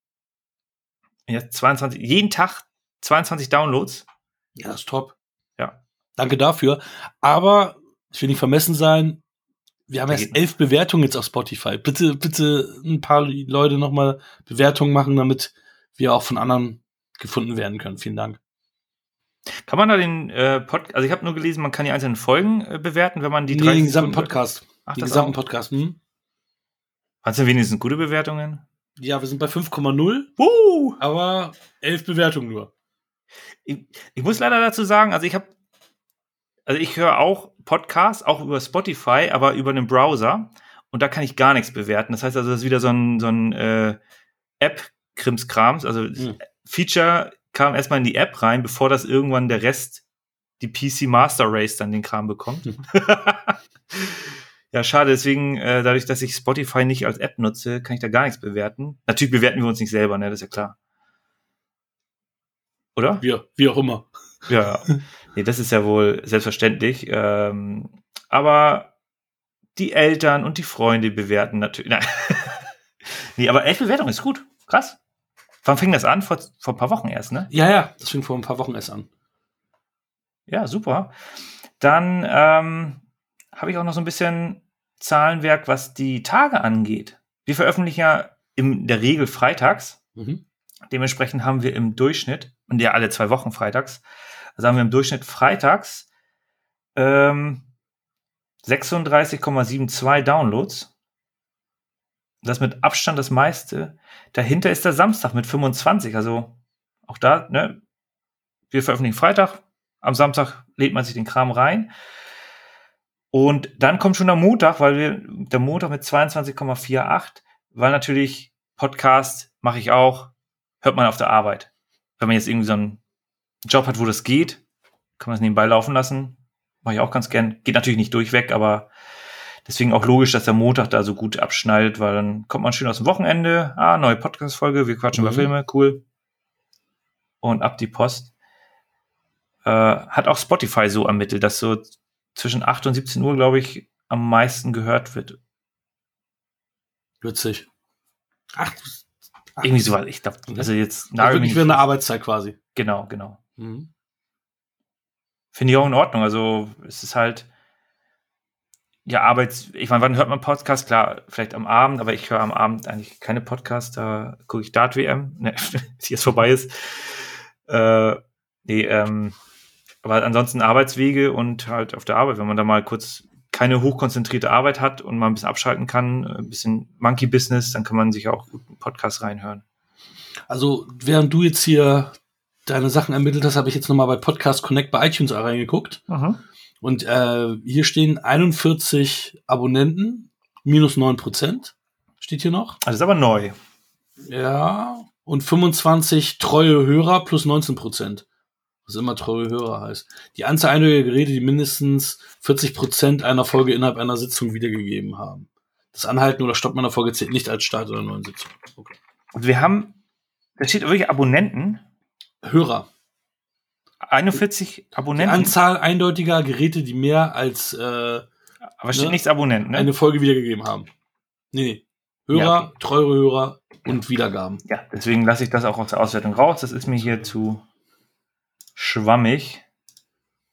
S2: Jetzt 22, jeden Tag 22 Downloads.
S3: Ja, ist top.
S2: Ja.
S3: Danke dafür. Aber ich will nicht vermessen sein. Wir haben erst elf Bewertungen jetzt auf Spotify. Bitte, bitte ein paar Leute nochmal Bewertungen machen, damit wir auch von anderen gefunden werden können. Vielen Dank.
S2: Kann man da den äh, Podcast, also ich habe nur gelesen, man kann die einzelnen Folgen äh, bewerten, wenn man die
S3: nee, den gesamten Podcast. Ach, den gesamten auch? Podcast. Hm?
S2: Hast du wenigstens gute Bewertungen?
S3: Ja, wir sind bei 5,0. Uh! Aber elf Bewertungen nur.
S2: Ich, ich muss leider dazu sagen, also ich habe, also ich höre auch Podcasts, auch über Spotify, aber über einen Browser. Und da kann ich gar nichts bewerten. Das heißt also, das ist wieder so ein, so ein äh, App-Krimskrams. Also hm. Feature kam erstmal in die App rein, bevor das irgendwann der Rest, die PC Master Race dann den Kram bekommt. Mhm. (laughs) ja, schade. Deswegen, äh, dadurch, dass ich Spotify nicht als App nutze, kann ich da gar nichts bewerten. Natürlich bewerten wir uns nicht selber, ne? Das ist ja klar. Oder?
S3: Wir, wie auch immer.
S2: Ja, (laughs) nee, das ist ja wohl selbstverständlich. Ähm, aber die Eltern und die Freunde bewerten natürlich. Nein. (laughs) nee, aber elf Bewertungen ist gut. Krass. Wann fing das an? Vor, vor ein paar Wochen erst, ne?
S3: Ja, ja, das fing vor ein paar Wochen erst an.
S2: Ja, super. Dann ähm, habe ich auch noch so ein bisschen Zahlenwerk, was die Tage angeht. Wir veröffentlichen ja in der Regel freitags. Mhm. Dementsprechend haben wir im Durchschnitt, und ja alle zwei Wochen freitags, also haben wir im Durchschnitt freitags ähm, 36,72 Downloads. Das mit Abstand das meiste. Dahinter ist der Samstag mit 25. Also auch da, ne? Wir veröffentlichen Freitag. Am Samstag lädt man sich den Kram rein. Und dann kommt schon der Montag, weil wir, der Montag mit 22,48, weil natürlich Podcast mache ich auch, hört man auf der Arbeit. Wenn man jetzt irgendwie so einen Job hat, wo das geht, kann man es nebenbei laufen lassen. Mache ich auch ganz gern. Geht natürlich nicht durchweg, aber Deswegen auch logisch, dass der Montag da so gut abschneidet, weil dann kommt man schön aus dem Wochenende. Ah, neue Podcast-Folge, wir quatschen mhm. über Filme, cool. Und ab die Post. Äh, hat auch Spotify so ermittelt, dass so zwischen 8 und 17 Uhr, glaube ich, am meisten gehört wird.
S3: Witzig.
S2: Ach, irgendwie so, ich glaube, also jetzt
S3: nagel also mich. eine Arbeitszeit quasi.
S2: Genau, genau. Mhm. Finde ich auch in Ordnung. Also es ist halt, ja, Arbeits, ich meine, wann hört man Podcast? Klar, vielleicht am Abend, aber ich höre am Abend eigentlich keine Podcasts, da gucke ich Dart WM, (laughs) ne, die jetzt vorbei ist. Äh, nee, ähm, aber ansonsten Arbeitswege und halt auf der Arbeit, wenn man da mal kurz keine hochkonzentrierte Arbeit hat und mal ein bisschen abschalten kann, ein bisschen Monkey Business, dann kann man sich auch gut einen Podcast reinhören.
S3: Also, während du jetzt hier deine Sachen ermittelt hast, habe ich jetzt nochmal bei Podcast Connect bei iTunes reingeguckt. Mhm. Und äh, hier stehen 41 Abonnenten, minus 9 Prozent, steht hier noch.
S2: Also ist aber neu.
S3: Ja, und 25 treue Hörer plus 19 Prozent. Was immer treue Hörer heißt. Die Anzahl einiger Geräte, die mindestens 40 Prozent einer Folge innerhalb einer Sitzung wiedergegeben haben. Das Anhalten oder Stoppen einer Folge zählt nicht als Start oder neuen Sitzung.
S2: Okay. Und wir haben, da steht wirklich Abonnenten.
S3: Hörer.
S2: 41 Abonnenten.
S3: Die Anzahl eindeutiger Geräte, die mehr als äh,
S2: aber steht ne, nichts Abonnenten, ne?
S3: eine Folge wiedergegeben haben. Nee, nee. Hörer, ja, okay. treue Hörer und Wiedergaben.
S2: Ja, deswegen lasse ich das auch aus der Auswertung raus. Das ist mir hier zu schwammig.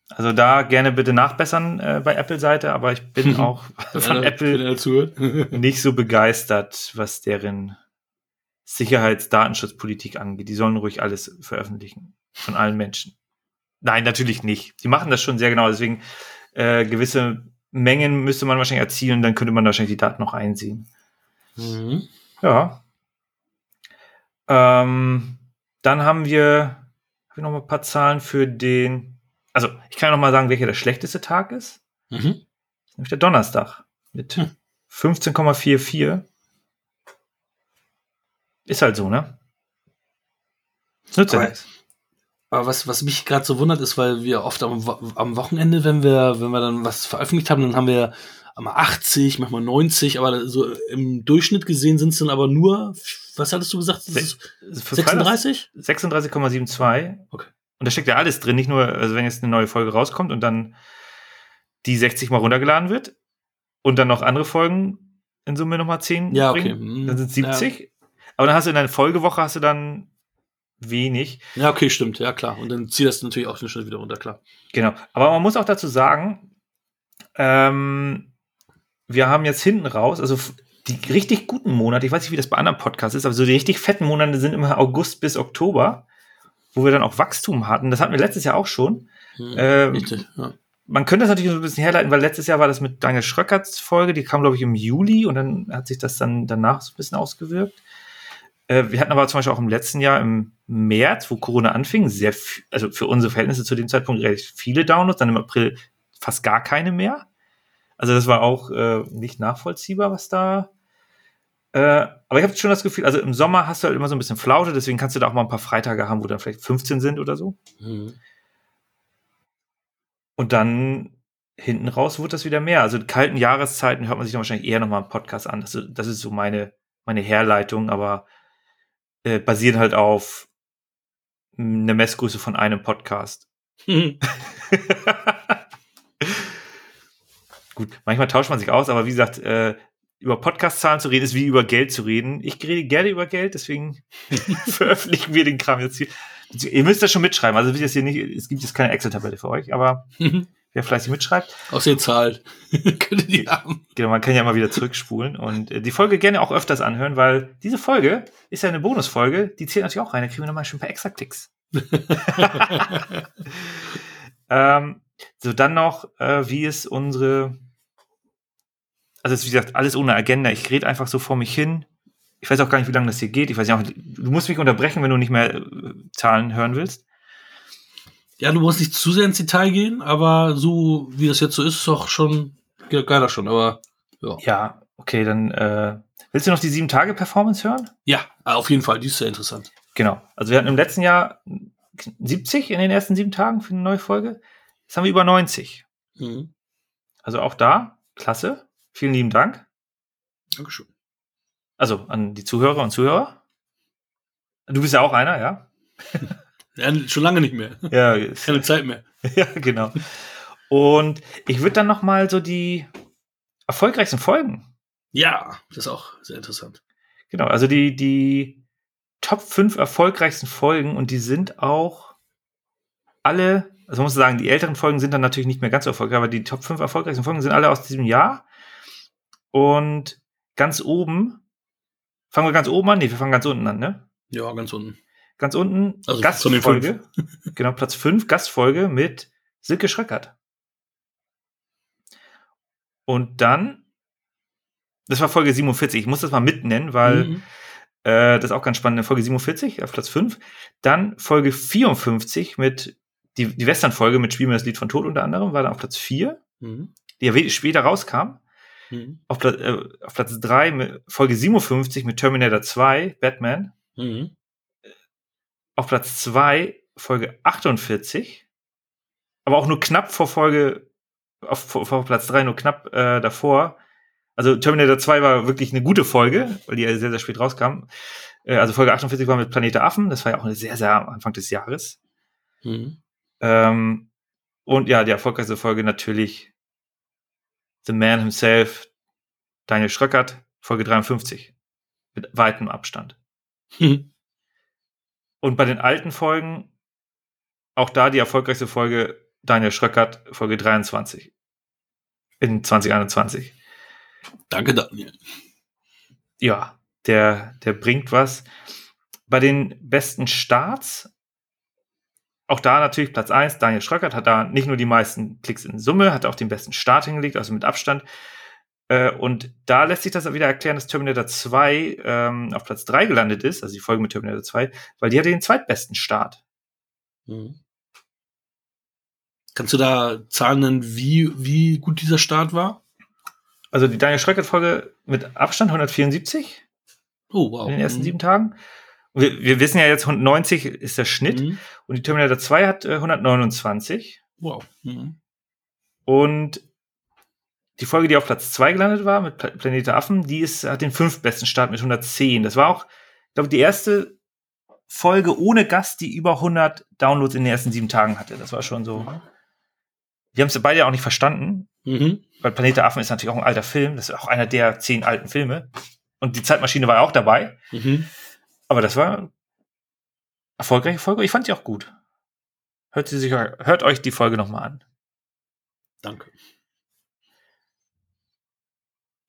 S2: Also da gerne bitte nachbessern äh, bei Apple-Seite, aber ich bin (laughs) auch von Apple (laughs) nicht so begeistert, was deren Sicherheitsdatenschutzpolitik angeht. Die sollen ruhig alles veröffentlichen. Von allen Menschen. Nein, natürlich nicht. Die machen das schon sehr genau. Deswegen äh, gewisse Mengen müsste man wahrscheinlich erzielen, dann könnte man wahrscheinlich die Daten noch einsehen. Mhm. Ja. Ähm, dann haben wir Habe ich noch mal ein paar Zahlen für den. Also, ich kann noch mal sagen, welcher der schlechteste Tag ist. Mhm. Das ist nämlich der Donnerstag mit hm. 15,44. Ist halt so, ne?
S3: Nützt ja nichts. Aber was, was mich gerade so wundert, ist, weil wir oft am, am Wochenende, wenn wir, wenn wir dann was veröffentlicht haben, dann haben wir einmal 80, manchmal 90, aber so im Durchschnitt gesehen sind es dann aber nur, was hattest du gesagt? Ist 36?
S2: 36,72. Okay. Und da steckt ja alles drin, nicht nur, also wenn jetzt eine neue Folge rauskommt und dann die 60 mal runtergeladen wird und dann noch andere Folgen in Summe nochmal 10
S3: ja, bringen, okay. Mhm.
S2: dann sind es 70. Ja. Aber dann hast du in einer Folgewoche hast du dann wenig.
S3: Ja, okay, stimmt, ja klar. Und dann zieht das natürlich auch schnell wieder runter, klar.
S2: Genau. Aber man muss auch dazu sagen, ähm, wir haben jetzt hinten raus, also die richtig guten Monate, ich weiß nicht, wie das bei anderen Podcasts ist, aber so die richtig fetten Monate sind immer August bis Oktober, wo wir dann auch Wachstum hatten. Das hatten wir letztes Jahr auch schon. Hm, ähm, richtig, ja. Man könnte das natürlich so ein bisschen herleiten, weil letztes Jahr war das mit Daniel Schröckerts Folge, die kam, glaube ich, im Juli und dann hat sich das dann danach so ein bisschen ausgewirkt. Äh, wir hatten aber zum Beispiel auch im letzten Jahr im März, wo Corona anfing, sehr, also für unsere Verhältnisse zu dem Zeitpunkt relativ viele Downloads, dann im April fast gar keine mehr. Also das war auch äh, nicht nachvollziehbar, was da. Äh, aber ich habe schon das Gefühl, also im Sommer hast du halt immer so ein bisschen Flaute, deswegen kannst du da auch mal ein paar Freitage haben, wo dann vielleicht 15 sind oder so. Mhm. Und dann hinten raus wird das wieder mehr. Also in kalten Jahreszeiten hört man sich dann wahrscheinlich eher nochmal einen Podcast an. Das, das ist so meine, meine Herleitung, aber äh, basiert halt auf eine Messgröße von einem Podcast. Mhm. (laughs) Gut, manchmal tauscht man sich aus, aber wie gesagt, äh, über Podcast-Zahlen zu reden, ist wie über Geld zu reden. Ich rede gerne über Geld, deswegen (laughs) veröffentlichen wir den Kram jetzt hier. Ihr müsst das schon mitschreiben. Also das hier nicht, es gibt jetzt keine Excel-Tabelle für euch, aber wer fleißig mitschreibt.
S3: Aus Zahlen. (laughs) Könnt ihr die haben.
S2: Genau, man kann ja mal wieder zurückspulen und äh, die Folge gerne auch öfters anhören, weil diese Folge ist ja eine Bonusfolge, die zählt natürlich auch rein. Da kriegen wir nochmal schon ein paar extra Klicks. (laughs) ähm, so, dann noch, äh, wie ist unsere also es ist wie gesagt alles ohne Agenda. Ich rede einfach so vor mich hin. Ich weiß auch gar nicht, wie lange das hier geht. Ich weiß nicht, auch, du musst mich unterbrechen, wenn du nicht mehr äh, Zahlen hören willst.
S3: Ja, du musst nicht zu sehr ins Detail gehen, aber so wie das jetzt so ist, ist doch schon geiler schon. Aber
S2: ja. Ja, okay, dann äh, willst du noch die sieben Tage Performance hören?
S3: Ja, auf jeden Fall. Die ist sehr interessant.
S2: Genau. Also wir hatten im letzten Jahr 70 in den ersten sieben Tagen für eine neue Folge. Jetzt haben wir über 90. Mhm. Also auch da, klasse. Vielen lieben Dank.
S3: Dankeschön.
S2: Also an die Zuhörer und Zuhörer. Du bist ja auch einer, ja? (laughs)
S3: ja schon lange nicht mehr.
S2: Ja, (laughs)
S3: keine Zeit mehr. (laughs)
S2: ja, genau. Und ich würde dann noch mal so die erfolgreichsten Folgen.
S3: Ja, das ist auch sehr interessant.
S2: Genau, also die, die Top 5 erfolgreichsten Folgen und die sind auch alle, also man muss sagen, die älteren Folgen sind dann natürlich nicht mehr ganz so erfolgreich, aber die Top 5 erfolgreichsten Folgen sind alle aus diesem Jahr. Und ganz oben, fangen wir ganz oben an? Nee, wir fangen ganz unten an, ne?
S3: Ja, ganz unten.
S2: Ganz unten, also Gastfolge. (laughs) genau, Platz 5, Gastfolge mit Silke Schröckert. Und dann, das war Folge 47, ich muss das mal mitnennen, weil mhm. äh, das ist auch ganz spannend. Folge 47 auf Platz 5. Dann Folge 54 mit, die, die Western-Folge mit Spiel mir das Lied von Tod unter anderem, war dann auf Platz 4, mhm. die ja später rauskam. Mhm. Auf, Pla äh, auf, Platz 3 Folge 57 mit Terminator 2, Batman. Mhm. Auf Platz 2 Folge 48, aber auch nur knapp vor Folge, auf, vor, vor Platz 3 nur knapp äh, davor. Also Terminator 2 war wirklich eine gute Folge, weil die ja sehr, sehr spät rauskam. Äh, also Folge 48 war mit Planet der Affen, das war ja auch eine sehr, sehr am Anfang des Jahres. Mhm. Ähm, und ja, die erfolgreichste Folge natürlich The Man himself, Daniel Schröckert, Folge 53. Mit weitem Abstand. Hm. (laughs) Und bei den alten Folgen, auch da die erfolgreichste Folge Daniel Schröckert, Folge 23. In 2021.
S3: Danke, Daniel.
S2: Ja, der, der bringt was. Bei den besten Starts auch da natürlich Platz 1, Daniel Schröckert hat da nicht nur die meisten Klicks in Summe, hat auch den besten Start hingelegt, also mit Abstand. Äh, und da lässt sich das wieder erklären, dass Terminator 2 ähm, auf Platz 3 gelandet ist, also die Folge mit Terminator 2, weil die hatte den zweitbesten Start.
S3: Mhm. Kannst du da Zahlen nennen, wie, wie gut dieser Start war?
S2: Also die Daniel Schröckert-Folge mit Abstand 174.
S3: Oh, wow.
S2: In den ersten mhm. sieben Tagen. Wir, wir, wissen ja jetzt, 90 ist der Schnitt. Mhm. Und die Terminator 2 hat äh, 129.
S3: Wow. Mhm.
S2: Und die Folge, die auf Platz 2 gelandet war, mit Planet der Affen, die ist, hat den fünftbesten Start mit 110. Das war auch, ich glaube, die erste Folge ohne Gast, die über 100 Downloads in den ersten sieben Tagen hatte. Das war schon so. Mhm. Wir haben es beide auch nicht verstanden, mhm. weil Planet Affen ist natürlich auch ein alter Film. Das ist auch einer der zehn alten Filme. Und die Zeitmaschine war auch dabei. Mhm. Aber das war erfolgreiche Folge. Ich fand die auch gut. Hört, sie sich, hört euch die Folge nochmal an.
S3: Danke.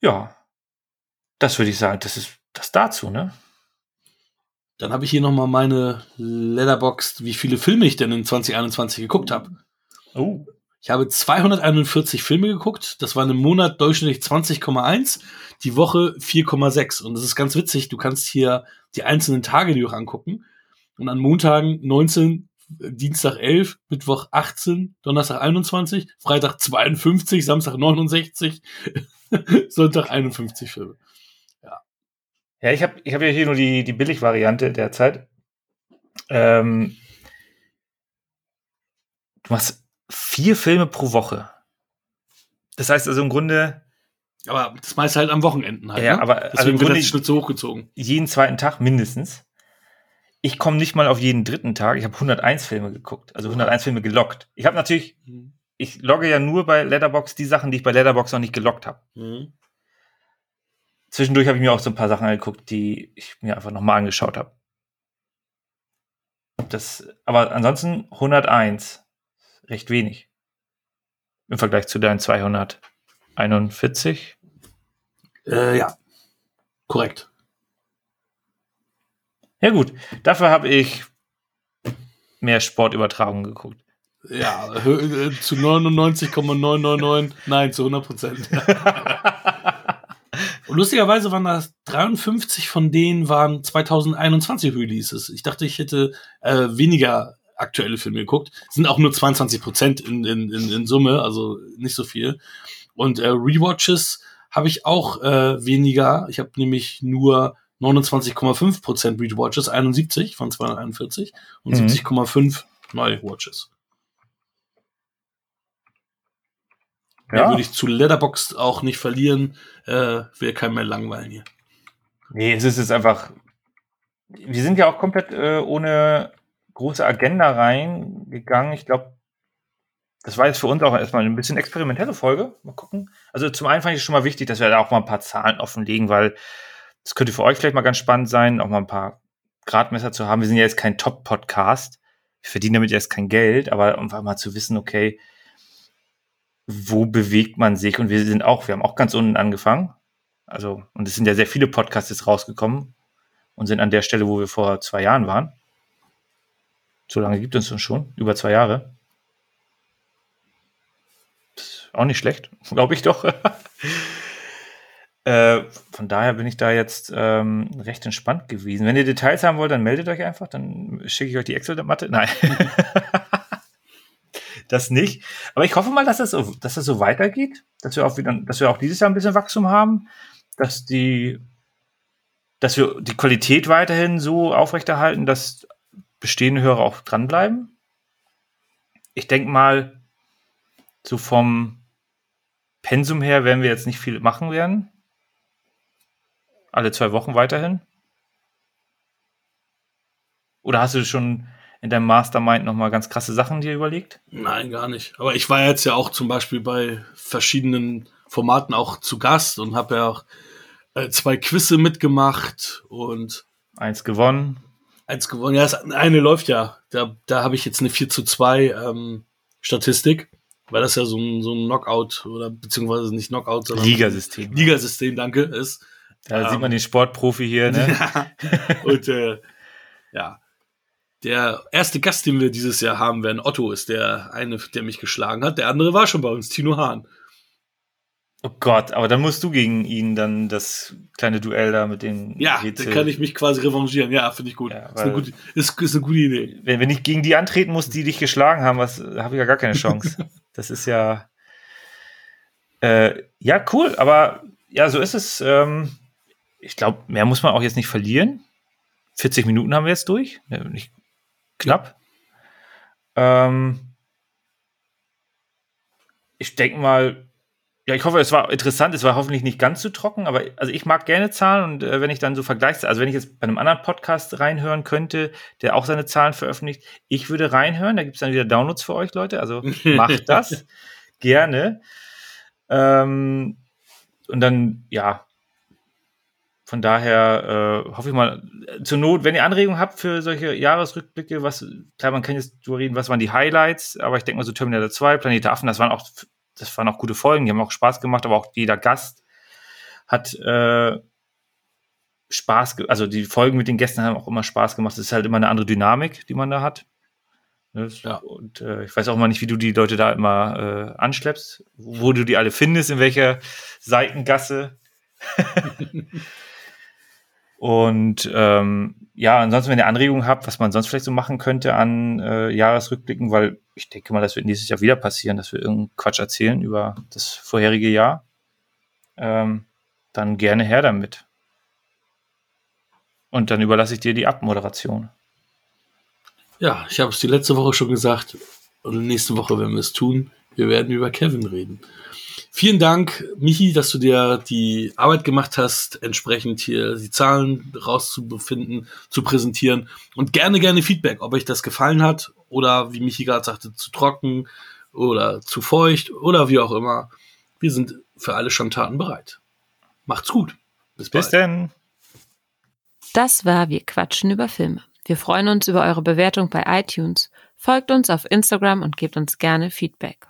S2: Ja, das würde ich sagen, das ist das dazu, ne?
S3: Dann habe ich hier nochmal meine Letterboxd, wie viele Filme ich denn in 2021 geguckt habe.
S2: Oh.
S3: Ich habe 241 Filme geguckt. Das war im Monat durchschnittlich 20,1, die Woche 4,6. Und das ist ganz witzig. Du kannst hier die einzelnen Tage dir auch angucken. Und an Montagen 19, Dienstag 11, Mittwoch 18, Donnerstag 21, Freitag 52, Samstag 69, (laughs) Sonntag 51 Filme. Ja.
S2: Ja, ich habe ich hab ja hier nur die, die Billig-Variante derzeit. Ähm, du machst vier Filme pro Woche. Das heißt also im Grunde.
S3: Aber das meiste halt am Wochenenden halt.
S2: Ja, ne? aber
S3: Deswegen also im Grunde wird das Schnitt so hochgezogen.
S2: Jeden zweiten Tag mindestens ich komme nicht mal auf jeden dritten Tag. Ich habe 101 Filme geguckt, also 101 Filme gelockt. Ich habe natürlich, mhm. ich logge ja nur bei Letterbox die Sachen, die ich bei Letterbox noch nicht gelockt habe. Mhm. Zwischendurch habe ich mir auch so ein paar Sachen angeguckt, die ich mir einfach nochmal angeschaut habe. Das, aber ansonsten 101, recht wenig. Im Vergleich zu deinen 241.
S3: Äh, ja, korrekt.
S2: Ja gut, dafür habe ich mehr Sportübertragungen geguckt.
S3: Ja, äh, zu 99,999, nein, zu 100 Prozent. (laughs) Und lustigerweise waren das 53 von denen waren 2021 Releases. Ich dachte, ich hätte äh, weniger aktuelle Filme geguckt. Sind auch nur 22 Prozent in, in, in, in, Summe, also nicht so viel. Und äh, Rewatches habe ich auch äh, weniger. Ich habe nämlich nur 29,5% Rewatches, 71 von 241 und mhm. 70,5 neue Watches. Ja. würde ich zu Letterboxd auch nicht verlieren, äh, will kein mehr langweilen hier.
S2: Nee, es ist jetzt einfach. Wir sind ja auch komplett äh, ohne große Agenda reingegangen. Ich glaube, das war jetzt für uns auch erstmal ein bisschen experimentelle Folge. Mal gucken. Also zum einen fand ich es schon mal wichtig, dass wir da auch mal ein paar Zahlen offenlegen, weil das könnte für euch vielleicht mal ganz spannend sein, auch mal ein paar Gradmesser zu haben. Wir sind ja jetzt kein Top-Podcast. Wir verdienen damit jetzt kein Geld, aber einfach mal zu wissen, okay, wo bewegt man sich? Und wir sind auch, wir haben auch ganz unten angefangen. Also, und es sind ja sehr viele Podcasts jetzt rausgekommen und sind an der Stelle, wo wir vor zwei Jahren waren. So lange gibt es uns schon, über zwei Jahre. auch nicht schlecht, (laughs) glaube ich doch. Äh, von daher bin ich da jetzt ähm, recht entspannt gewesen. Wenn ihr Details haben wollt, dann meldet euch einfach, dann schicke ich euch die Excel-Matte. Nein. (laughs) das nicht. Aber ich hoffe mal, dass das, so, dass das so weitergeht, dass wir auch wieder, dass wir auch dieses Jahr ein bisschen Wachstum haben, dass die, dass wir die Qualität weiterhin so aufrechterhalten, dass bestehende Hörer auch dranbleiben. Ich denke mal, so vom Pensum her werden wir jetzt nicht viel machen werden. Alle zwei Wochen weiterhin? Oder hast du schon in deinem Mastermind nochmal ganz krasse Sachen dir überlegt?
S3: Nein, gar nicht. Aber ich war jetzt ja auch zum Beispiel bei verschiedenen Formaten auch zu Gast und habe ja auch äh, zwei Quizze mitgemacht und
S2: eins gewonnen.
S3: Eins gewonnen. Ja, das eine läuft ja. Da, da habe ich jetzt eine 4 zu 2 ähm, Statistik, weil das ja so ein, so ein Knockout oder beziehungsweise nicht Knockout, sondern
S2: Ligasystem.
S3: Ligasystem, danke, ist.
S2: Da ähm, sieht man den Sportprofi hier, ne? (laughs)
S3: und äh, ja, der erste Gast, den wir dieses Jahr haben werden, Otto ist der eine, der mich geschlagen hat. Der andere war schon bei uns, Tino Hahn.
S2: Oh Gott, aber dann musst du gegen ihn dann das kleine Duell da mit dem
S3: Ja, Rätsel. dann kann ich mich quasi revanchieren. Ja, finde ich gut. Ja, ist, eine gute, ist, ist, eine gute Idee.
S2: Wenn, wenn ich gegen die antreten muss, die dich geschlagen haben, habe ich ja gar keine Chance. (laughs) das ist ja. Äh, ja, cool, aber ja, so ist es. Ähm, ich glaube, mehr muss man auch jetzt nicht verlieren. 40 Minuten haben wir jetzt durch. Nicht knapp. Ähm, ich denke mal, ja, ich hoffe, es war interessant. Es war hoffentlich nicht ganz so trocken, aber also ich mag gerne Zahlen und äh, wenn ich dann so vergleiche, also wenn ich jetzt bei einem anderen Podcast reinhören könnte, der auch seine Zahlen veröffentlicht, ich würde reinhören. Da gibt es dann wieder Downloads für euch, Leute. Also (laughs) macht das gerne. Ähm, und dann, ja, von daher äh, hoffe ich mal, zur Not, wenn ihr Anregungen habt für solche Jahresrückblicke, was, klar, man kann jetzt drüber reden, was waren die Highlights, aber ich denke mal so Terminator 2, Planet Affen, das waren auch das waren auch gute Folgen, die haben auch Spaß gemacht, aber auch jeder Gast hat äh, Spaß, also die Folgen mit den Gästen haben auch immer Spaß gemacht. Es ist halt immer eine andere Dynamik, die man da hat. Ne, ja. Und äh, ich weiß auch mal nicht, wie du die Leute da immer äh, anschleppst, wo du die alle findest, in welcher Seitengasse. (laughs) Und ähm, ja, ansonsten, wenn ihr Anregungen habt, was man sonst vielleicht so machen könnte an äh, Jahresrückblicken, weil ich denke mal, das wird nächstes Jahr wieder passieren, dass wir irgendeinen Quatsch erzählen über das vorherige Jahr, ähm, dann gerne her damit. Und dann überlasse ich dir die Abmoderation.
S3: Ja, ich habe es die letzte Woche schon gesagt und nächste Woche werden wir es tun. Wir werden über Kevin reden. Vielen Dank, Michi, dass du dir die Arbeit gemacht hast, entsprechend hier die Zahlen rauszubefinden, zu präsentieren und gerne, gerne Feedback, ob euch das gefallen hat oder wie Michi gerade sagte, zu trocken oder zu feucht oder wie auch immer. Wir sind für alle Schandtaten bereit. Macht's gut.
S2: Bis, Bis denn.
S1: Das war Wir quatschen über Filme. Wir freuen uns über eure Bewertung bei iTunes. Folgt uns auf Instagram und gebt uns gerne Feedback.